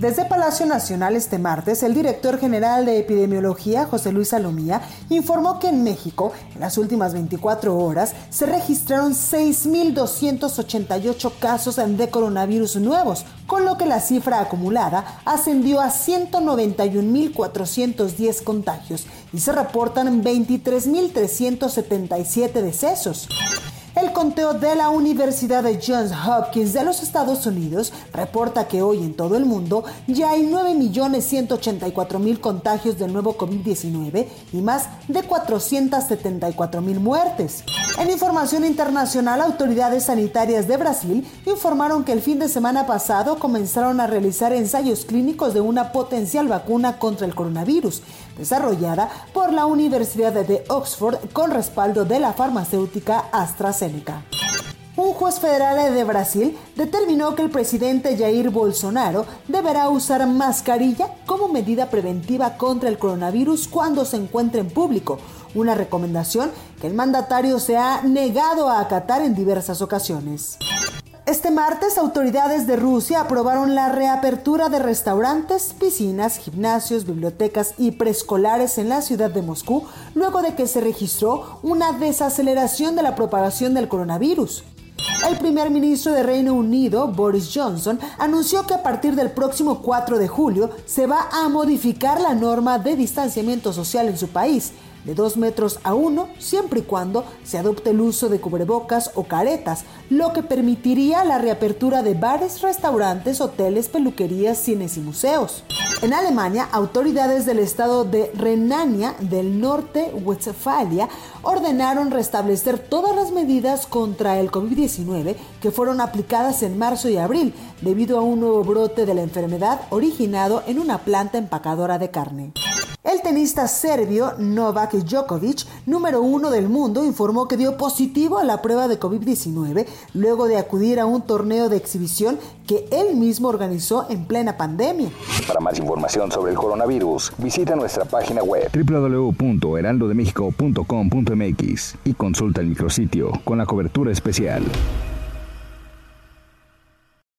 Desde Palacio Nacional este martes, el director general de epidemiología, José Luis Salomía, informó que en México, en las últimas 24 horas, se registraron 6.288 casos de coronavirus nuevos, con lo que la cifra acumulada ascendió a 191.410 contagios y se reportan 23.377 decesos. El conteo de la Universidad de Johns Hopkins de los Estados Unidos reporta que hoy en todo el mundo ya hay 9.184.000 contagios del nuevo COVID-19 y más de 474.000 muertes. En información internacional, autoridades sanitarias de Brasil informaron que el fin de semana pasado comenzaron a realizar ensayos clínicos de una potencial vacuna contra el coronavirus, desarrollada por la Universidad de Oxford con respaldo de la farmacéutica AstraZeneca. Un juez federal de Brasil determinó que el presidente Jair Bolsonaro deberá usar mascarilla como medida preventiva contra el coronavirus cuando se encuentre en público, una recomendación que el mandatario se ha negado a acatar en diversas ocasiones. Este martes, autoridades de Rusia aprobaron la reapertura de restaurantes, piscinas, gimnasios, bibliotecas y preescolares en la ciudad de Moscú, luego de que se registró una desaceleración de la propagación del coronavirus. El primer ministro de Reino Unido, Boris Johnson, anunció que a partir del próximo 4 de julio se va a modificar la norma de distanciamiento social en su país, de 2 metros a 1 siempre y cuando se adopte el uso de cubrebocas o caretas, lo que permitiría la reapertura de bares, restaurantes, hoteles, peluquerías, cines y museos. En Alemania, autoridades del estado de Renania del Norte, Westfalia, ordenaron restablecer todas las medidas contra el COVID-19 que fueron aplicadas en marzo y abril debido a un nuevo brote de la enfermedad originado en una planta empacadora de carne. El tenista serbio Novak Djokovic, número uno del mundo, informó que dio positivo a la prueba de COVID-19 luego de acudir a un torneo de exhibición que él mismo organizó en plena pandemia. Para más información sobre el coronavirus, visita nuestra página web www.heraldodemexico.com.mx y consulta el micrositio con la cobertura especial.